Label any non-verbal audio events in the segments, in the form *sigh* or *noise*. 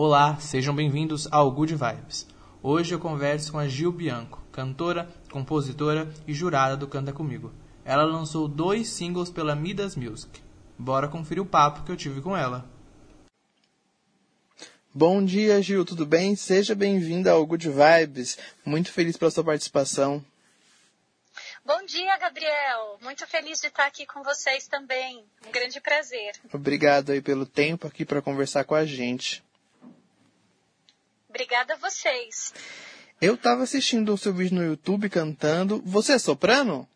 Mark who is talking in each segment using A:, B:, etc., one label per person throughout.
A: Olá, sejam bem-vindos ao Good Vibes. Hoje eu converso com a Gil Bianco, cantora, compositora e jurada do Canta Comigo. Ela lançou dois singles pela Midas Music. Bora conferir o papo que eu tive com ela.
B: Bom dia, Gil, tudo bem? Seja bem-vinda ao Good Vibes. Muito feliz pela sua participação.
C: Bom dia, Gabriel. Muito feliz de estar aqui com vocês também. Um grande prazer.
B: Obrigado aí pelo tempo aqui para conversar com a gente.
C: Obrigada a vocês.
B: Eu estava assistindo o seu vídeo no YouTube cantando. Você é soprano?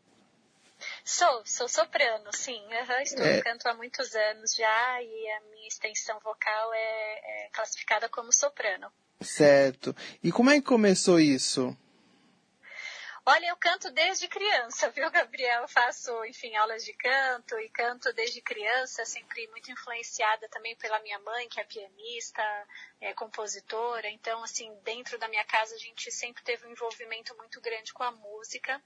C: Sou, sou soprano, sim. Uhum, estou é... canto há muitos anos já e a minha extensão vocal é, é classificada como soprano.
B: Certo. E como é que começou isso?
C: Olha, eu canto desde criança, *laughs* viu, Gabriel? Eu faço, enfim, aulas de canto e canto desde criança, sempre muito influenciada também pela minha mãe, que é pianista, é compositora. Então, assim, dentro da minha casa a gente sempre teve um envolvimento muito grande com a música.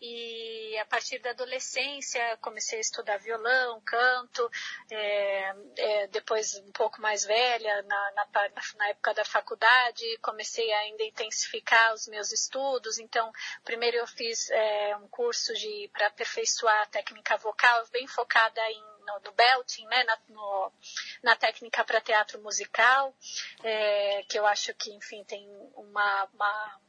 C: E a partir da adolescência comecei a estudar violão, canto. É, é, depois, um pouco mais velha, na, na, na época da faculdade, comecei a ainda intensificar os meus estudos. Então, Primeiro eu fiz é, um curso de para aperfeiçoar a técnica vocal, bem focada em no, no belting, né, na, no, na técnica para teatro musical, é, que eu acho que, enfim, tem uma, uma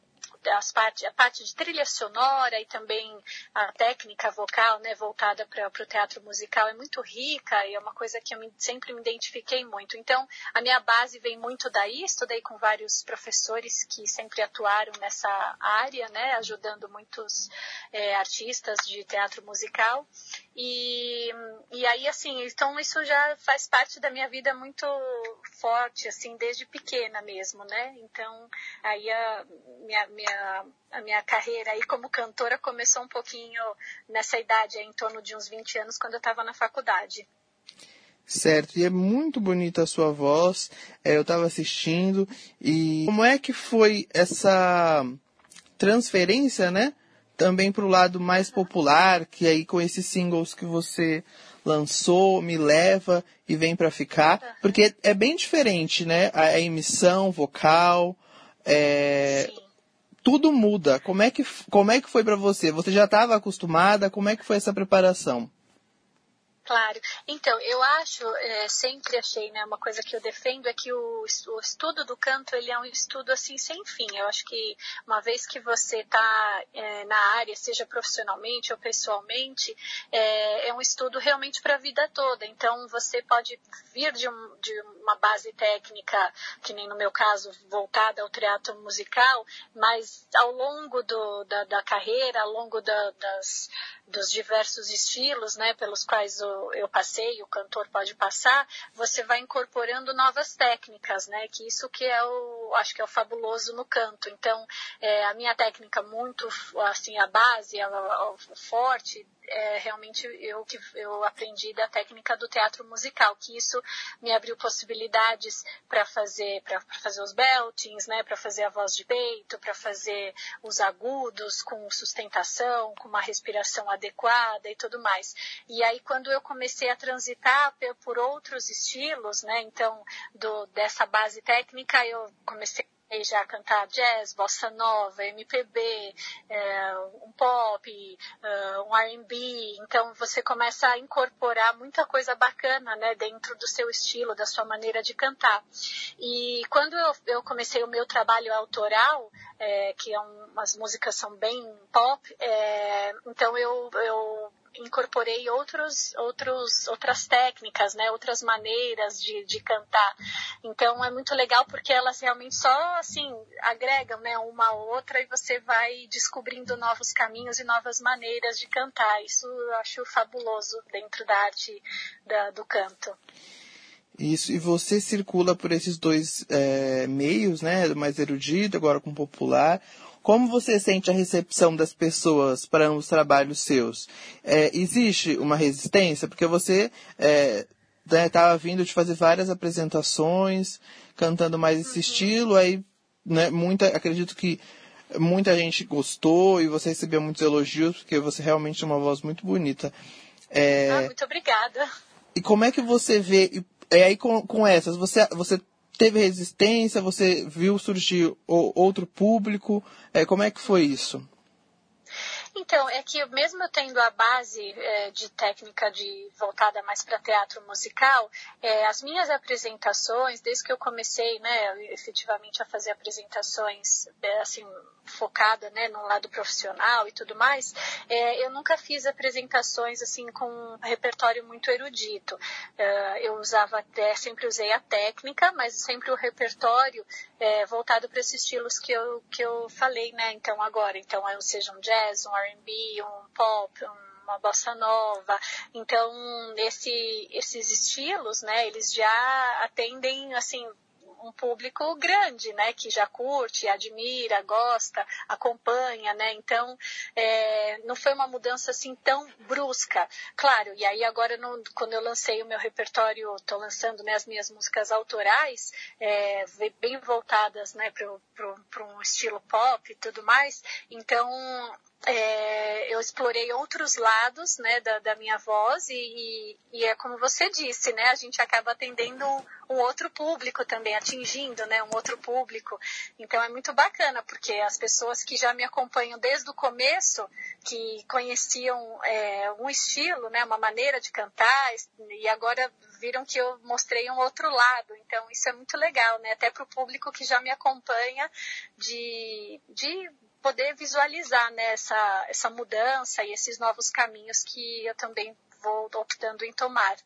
C: as parte, a parte de trilha sonora e também a técnica vocal, né, voltada para o teatro musical é muito rica e é uma coisa que eu me, sempre me identifiquei muito. Então, a minha base vem muito daí, estudei com vários professores que sempre atuaram nessa área, né, ajudando muitos é, artistas de teatro musical. E, e aí, assim, então isso já faz parte da minha vida muito forte, assim, desde pequena mesmo, né? Então, aí a minha, minha, a minha carreira aí como cantora começou um pouquinho nessa idade, em torno de uns 20 anos, quando eu estava na faculdade.
B: Certo, e é muito bonita a sua voz, é, eu estava assistindo, e como é que foi essa transferência, né? Também para o lado mais popular, que aí com esses singles que você lançou, me leva e vem para ficar, porque é bem diferente, né? A, a emissão vocal, é, tudo muda. Como é que, como é que foi para você? Você já estava acostumada? Como é que foi essa preparação?
C: Claro. Então, eu acho, é, sempre achei, né, uma coisa que eu defendo é que o, o, estudo do canto, ele é um estudo assim sem fim. Eu acho que uma vez que você está é, na área, seja profissionalmente ou pessoalmente, é, é um estudo realmente para a vida toda. Então, você pode vir de, um, de, uma base técnica, que nem no meu caso, voltada ao teatro musical, mas ao longo do, da, da carreira, ao longo da, das, dos diversos estilos, né, pelos quais o eu passei, o cantor pode passar, você vai incorporando novas técnicas, né? Que isso que é o, acho que é o fabuloso no canto. Então, é, a minha técnica muito, assim, a base, a, a, forte, é realmente eu que eu aprendi da técnica do teatro musical, que isso me abriu possibilidades para fazer para fazer os beltings, né, para fazer a voz de peito, para fazer os agudos com sustentação, com uma respiração adequada e tudo mais. E aí quando eu comecei a transitar por outros estilos, né, então do, dessa base técnica eu comecei já a cantar jazz, bossa nova, MPB, é, um pop, uh, um R&B. Então você começa a incorporar muita coisa bacana, né, dentro do seu estilo, da sua maneira de cantar. E quando eu, eu comecei o meu trabalho autoral, é, que é um, as músicas são bem pop, é, então eu, eu incorporei outros, outros, outras técnicas, né, outras maneiras de, de cantar. Então é muito legal porque elas realmente só assim agregam, né, uma a outra e você vai descobrindo novos caminhos e novas maneiras de cantar. Isso eu acho fabuloso dentro da arte da, do canto.
B: Isso, e você circula por esses dois é, meios, né? Mais erudito, agora com popular. Como você sente a recepção das pessoas para os trabalhos seus? É, existe uma resistência? Porque você estava é, né, vindo de fazer várias apresentações, cantando mais esse uhum. estilo, aí né, muita, acredito que muita gente gostou e você recebeu muitos elogios, porque você realmente tem uma voz muito bonita.
C: É, ah, muito obrigada.
B: E como é que você vê, e, aí com, com essas, você, você teve resistência? Você viu surgir outro público? É, como é que foi isso?
C: Então, é que mesmo tendo a base é, de técnica de voltada mais para teatro musical, é, as minhas apresentações, desde que eu comecei, né, efetivamente a fazer apresentações, é, assim, focada, né, no lado profissional e tudo mais, é, eu nunca fiz apresentações assim com um repertório muito erudito. É, eu usava até, sempre usei a técnica, mas sempre o repertório é, voltado para esses estilos que eu, que eu falei, né, então agora. Então, seja um jazz, um R&B, um pop, um uma bossa nova. Então, esse, esses estilos, né, eles já atendem, assim, um público grande, né, que já curte, admira, gosta, acompanha, né, então é, não foi uma mudança assim tão brusca, claro, e aí agora no, quando eu lancei o meu repertório, estou lançando né, as minhas músicas autorais, é, bem voltadas, né, para um estilo pop e tudo mais, então é, eu explorei outros lados né, da, da minha voz e, e, é como você disse, né, a gente acaba atendendo um, um, outro público também, atingindo né, um outro público. Então é muito bacana, porque as pessoas que já me acompanham desde o começo, que conheciam é, um estilo, né, uma maneira de cantar, e agora viram que eu mostrei um outro lado. Então isso é muito legal, né, até para o público que já me acompanha de, de poder visualizar né, essa, essa mudança e esses novos caminhos que eu também vou optando em tomar.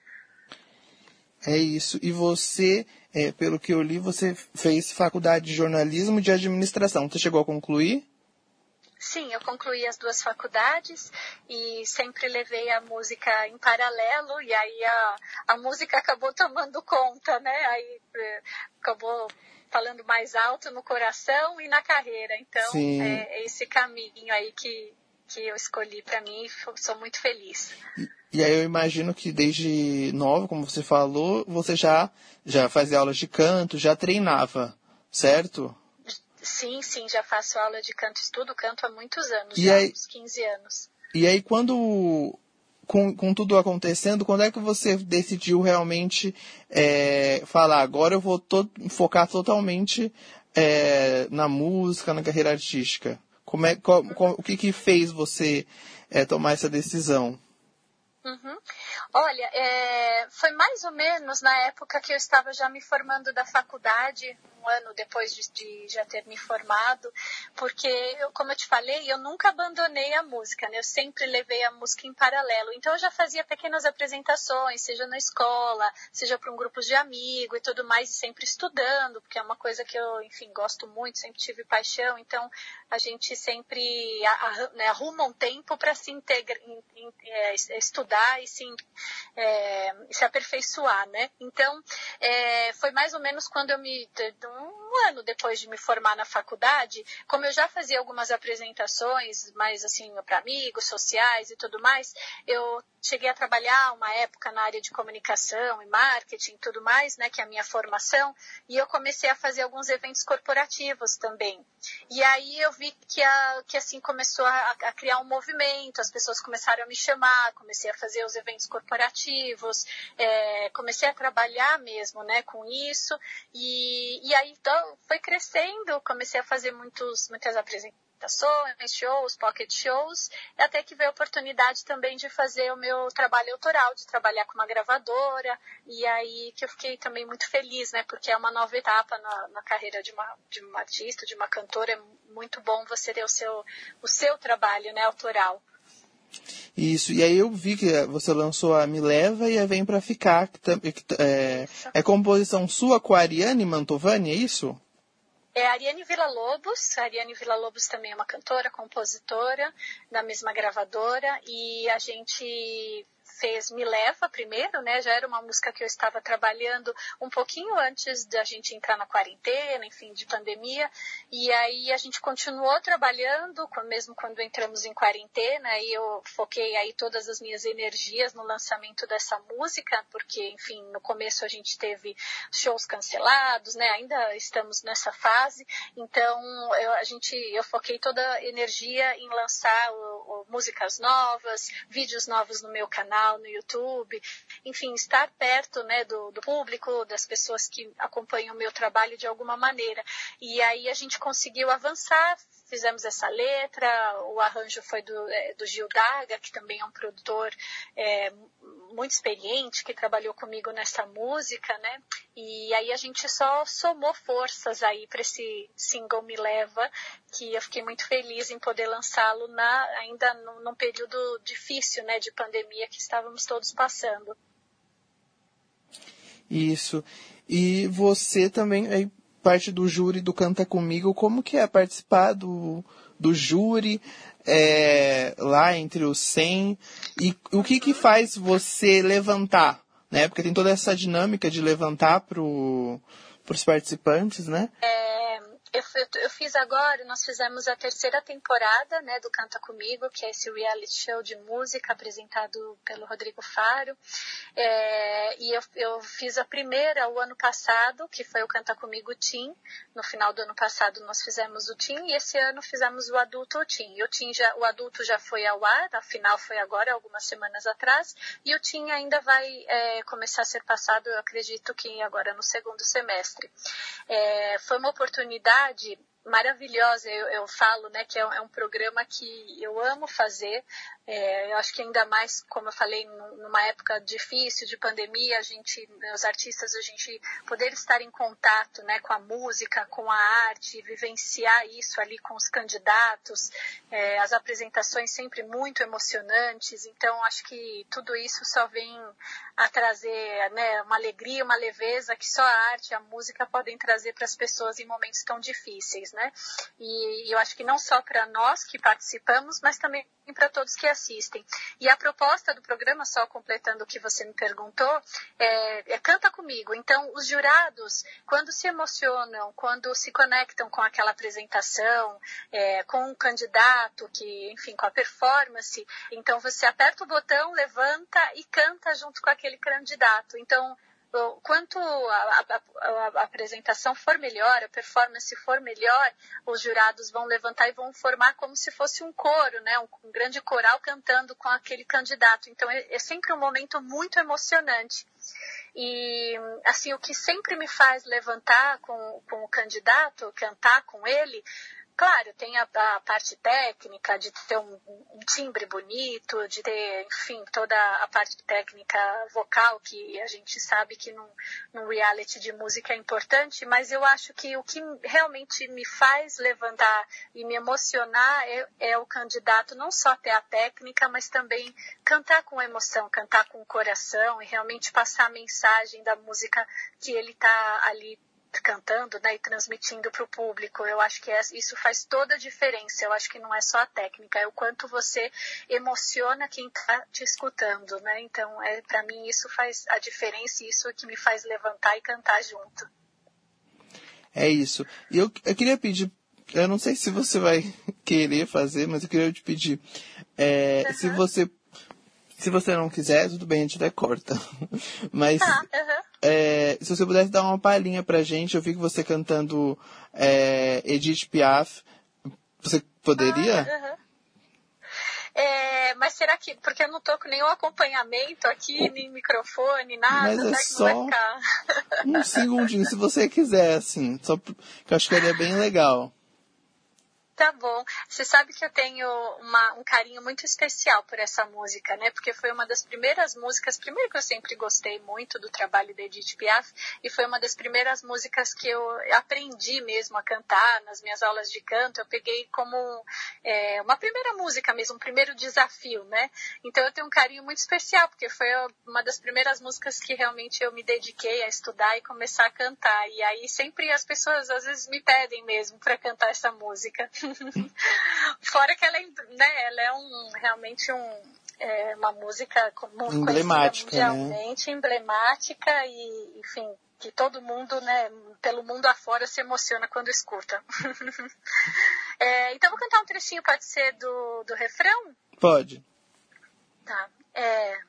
B: É isso. E você, é, pelo que eu li, você fez faculdade de jornalismo e de administração. Você chegou a concluir?
C: Sim, eu concluí as duas faculdades e sempre levei a música em paralelo e aí a, a música acabou tomando conta, né? Aí é, acabou falando mais alto no coração e na carreira. Então, é, é, esse caminho aí que, que eu escolhi para mim e sou muito feliz.
B: E, e, aí eu imagino que desde nova, como você falou, você já, já fazia aulas de canto, já treinava, certo?
C: Sim, sim, já faço aula de canto, estudo canto há muitos anos, e já aí, uns 15 anos.
B: E aí quando com, com tudo acontecendo, quando é que você decidiu realmente é, falar, agora eu vou to focar totalmente é, na música, na carreira artística? Como é, qual, qual, o que, que fez você é, tomar essa decisão?
C: Uhum. Olha, é, foi mais ou menos na época que eu estava já me formando da faculdade, um ano depois de, de já ter me formado, porque, eu, como eu te falei, eu nunca abandonei a música, né? Eu sempre levei a música em paralelo. Então, eu já fazia pequenas apresentações, seja na escola, seja para um grupo de amigos e tudo mais, e sempre estudando, porque é uma coisa que eu, enfim, gosto muito, sempre tive paixão. Então, a gente sempre né, arruma um tempo para se integrar, é, estudar e se, é, se aperfeiçoar, né? Então, é, foi mais ou menos quando eu me um ano depois de me formar na faculdade, como eu já fazia algumas apresentações, mais assim, para amigos, sociais e tudo mais, eu cheguei a trabalhar uma época na área de comunicação e marketing e tudo mais, né, que é a minha formação, e eu comecei a fazer alguns eventos corporativos também. E aí eu vi que, a, que assim começou a, a criar um movimento, as pessoas começaram a me chamar, comecei a fazer os eventos corporativos, é, comecei a trabalhar mesmo, né, com isso, e, e aí então, foi crescendo, comecei a fazer muitos, muitas apresentações shows, pocket shows, até que veio a oportunidade também de fazer o meu trabalho autoral, de trabalhar com uma gravadora, e aí que eu fiquei também muito feliz, né, porque é uma nova etapa na, na carreira de uma, de uma artista, de uma cantora, é muito bom você ter o seu, o seu trabalho, né, autoral.
B: Isso, e aí eu vi que você lançou a Me Leva e a Vem Pra Ficar, que, que é, é composição sua com a Ariane Mantovani, é isso?
C: É a Ariane Villa-Lobos. A Ariane Villa-Lobos também é uma cantora, compositora da mesma gravadora e a gente fez Me Leva primeiro, né? Já era uma música que eu estava trabalhando um pouquinho antes da gente entrar na quarentena, enfim, de pandemia. E aí a gente continuou trabalhando, mesmo quando entramos em quarentena, e eu foquei aí todas as minhas energias no lançamento dessa música, porque, enfim, no começo a gente teve shows cancelados, né? Ainda estamos nessa fase. Então, eu, a gente, eu foquei toda a energia em lançar o, músicas novas, vídeos novos no meu canal, no YouTube, enfim, estar perto né, do, do público, das pessoas que acompanham o meu trabalho de alguma maneira. E aí a gente conseguiu avançar, fizemos essa letra, o arranjo foi do, é, do Gil Daga, que também é um produtor é, muito experiente, que trabalhou comigo nessa música, né? E aí a gente só somou forças aí para esse single Me Leva, que eu fiquei muito feliz em poder lançá-lo ainda num, num período difícil, né, de pandemia que estávamos todos passando.
B: Isso. E você também parte do júri do Canta Comigo. Como que é participar do, do júri é, lá entre os 100? E o que que faz você levantar? Né? Porque tem toda essa dinâmica de levantar para os participantes, né?
C: É, eu, eu, fiz agora, nós fizemos a terceira temporada né, do Canta Comigo, que é esse reality show de música apresentado pelo Rodrigo Faro. É, e eu, eu, fiz a primeira o ano passado, que foi o Canta Comigo Team. No final do ano passado nós fizemos o Team e esse ano fizemos o adulto Team. E o, team já, o adulto já foi ao ar, a final foi agora, algumas semanas atrás, e o Team ainda vai é, começar a ser passado, eu acredito que agora no segundo semestre. É, foi uma oportunidade maravilhosa. Eu, eu falo, né, que é, é, um programa que eu amo fazer. É, eu acho que ainda mais, como eu falei, numa época difícil de pandemia, a gente, os artistas, a gente poder estar em contato, né, com a música, com a arte, vivenciar isso ali com os candidatos, é, as apresentações sempre muito emocionantes. Então, acho que tudo isso só vem a trazer, né, uma alegria, uma leveza que só a arte, a música podem trazer para as pessoas em momentos tão difíceis né? E, eu acho que não só para nós que participamos, mas também para todos que assistem. E a proposta do programa, só completando o que você me perguntou, é, é canta comigo. Então, os jurados, quando se emocionam, quando se conectam com aquela apresentação, é, com o candidato, que, enfim, com a performance, então você aperta o botão, levanta e canta junto com aquele candidato. Então, quanto a, a, a, apresentação for melhor, a performance for melhor, os jurados vão levantar e vão formar como se fosse um coro, né? Um, um grande coral cantando com aquele candidato. Então é, é sempre um momento muito emocionante. E, assim, o que sempre me faz levantar com, com o candidato, cantar com ele, Claro, tem a, a, parte técnica de ter um, um, timbre bonito, de ter, enfim, toda a parte técnica vocal que a gente sabe que num, num reality de música é importante, mas eu acho que o que realmente me faz levantar e me emocionar é, é o candidato não só ter a técnica, mas também cantar com emoção, cantar com o coração e realmente passar a mensagem da música que ele está ali cantando né, e transmitindo para o público. Eu acho que é, isso faz toda a diferença. Eu acho que não é só a técnica, é o quanto você emociona quem está te escutando. Né? Então, é, para mim, isso faz a diferença e isso é que me faz levantar e cantar junto.
B: É isso. E eu, eu queria pedir, eu não sei se você vai *laughs* querer fazer, mas eu queria te pedir, é, uhum. se você se você não quiser, tudo bem, a gente até corta. *laughs* Mas ah, uhum. É, se você pudesse dar uma palhinha pra gente, eu vi que você cantando é, Edith Piaf. Você poderia?
C: Ah, uhum. É, mas será que. Porque eu não tô com nenhum acompanhamento aqui, nem microfone, nada.
B: Mas é só um segundinho, se você quiser, assim. Só que eu acho que seria bem legal.
C: Tá bom. Você sabe que eu tenho uma, um carinho muito especial por essa música, né? Porque foi uma das primeiras músicas, primeiro que eu sempre gostei muito do trabalho da Edith Piaf, e foi uma das primeiras músicas que eu aprendi mesmo a cantar nas minhas aulas de canto. Eu peguei como é, uma primeira música mesmo, um primeiro desafio, né? Então eu tenho um carinho muito especial, porque foi uma das primeiras músicas que realmente eu me dediquei a estudar e começar a cantar. E aí sempre as pessoas às vezes me pedem mesmo para cantar essa música. *laughs* *laughs* Fora que ela é, né, ela é um, realmente um, é uma música
B: emblemática,
C: né? mundialmente,
B: né?
C: emblemática e, enfim, que todo mundo, né, pelo mundo afora se emociona quando escuta. *laughs* é, então vou cantar um trechinho, pode ser do, do refrão?
B: Pode.
C: Tá. É,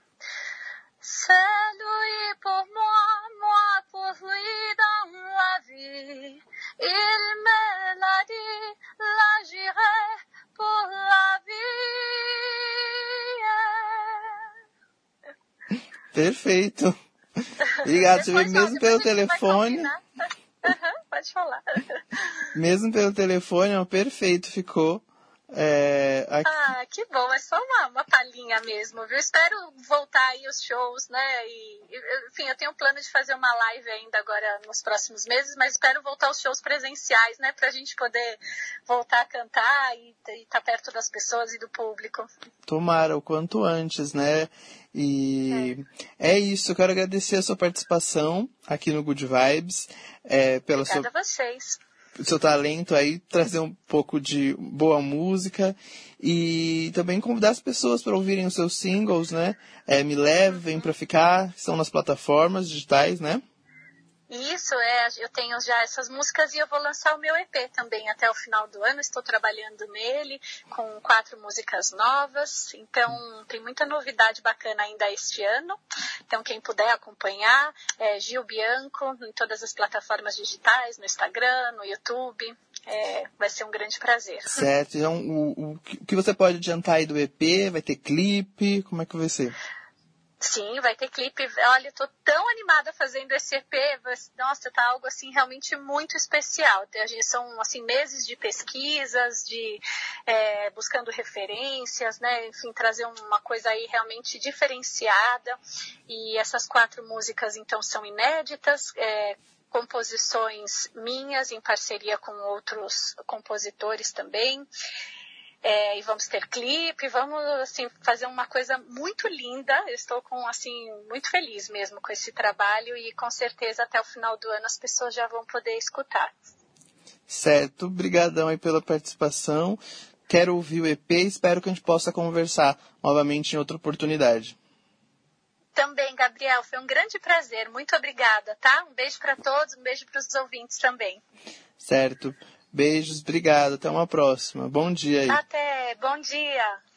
C: C'est lui pour moi, moi pour lui dans la vie. Il me l'a dit, là j'irai pour la vie.
B: Perfeito. *laughs* Obrigado, você mesmo pelo telefone. *laughs*
C: Pode falar.
B: Mesmo pelo telefone, ó, perfeito ficou. É,
C: aqui... Ah, que bom, é só uma, uma palhinha mesmo, viu? Espero voltar aí os shows, né? E, enfim, eu tenho um plano de fazer uma live ainda agora nos próximos meses, mas espero voltar os shows presenciais, né? Pra gente poder voltar a cantar e estar tá perto das pessoas e do público.
B: Tomara, o quanto antes, né? E é, é isso, eu quero agradecer a sua participação aqui no Good Vibes. É, pela
C: Obrigada
B: sua...
C: a vocês
B: seu talento aí, trazer um pouco de boa música e também convidar as pessoas para ouvirem os seus singles, né? É, Me Leve, Vem Pra Ficar, estão nas plataformas digitais, né?
C: Isso, é, eu tenho já essas músicas e eu vou lançar o meu EP também até o final do ano. Estou trabalhando nele com quatro músicas novas, então tem muita novidade bacana ainda este ano. Então, quem puder acompanhar, é Gil Bianco em todas as plataformas digitais, no Instagram, no YouTube. É, vai ser um grande prazer.
B: Certo. Então, o, o que você pode adiantar aí do EP? Vai ter clipe? Como é que vai ser?
C: Sim, vai ter clipe. Olha, eu tô tão animada fazendo esse EP. Nossa, tá algo assim realmente muito especial. São assim meses de pesquisas, de é, buscando referências, né? Enfim, trazer uma coisa aí realmente diferenciada. E essas quatro músicas então são inéditas. É, composições minhas em parceria com outros compositores também. É, e vamos ter clipe, vamos assim fazer uma coisa muito linda. Eu estou com assim muito feliz mesmo com esse trabalho e com certeza até o final do ano as pessoas já vão poder escutar.
B: Certo, obrigadão aí pela participação. Quero ouvir o EP, espero que a gente possa conversar novamente em outra oportunidade.
C: Também, Gabriel, foi um grande prazer. Muito obrigada, tá? Um beijo para todos, um beijo para os ouvintes também.
B: Certo. Beijos, obrigado. Até uma próxima. Bom dia aí.
C: Até, bom dia.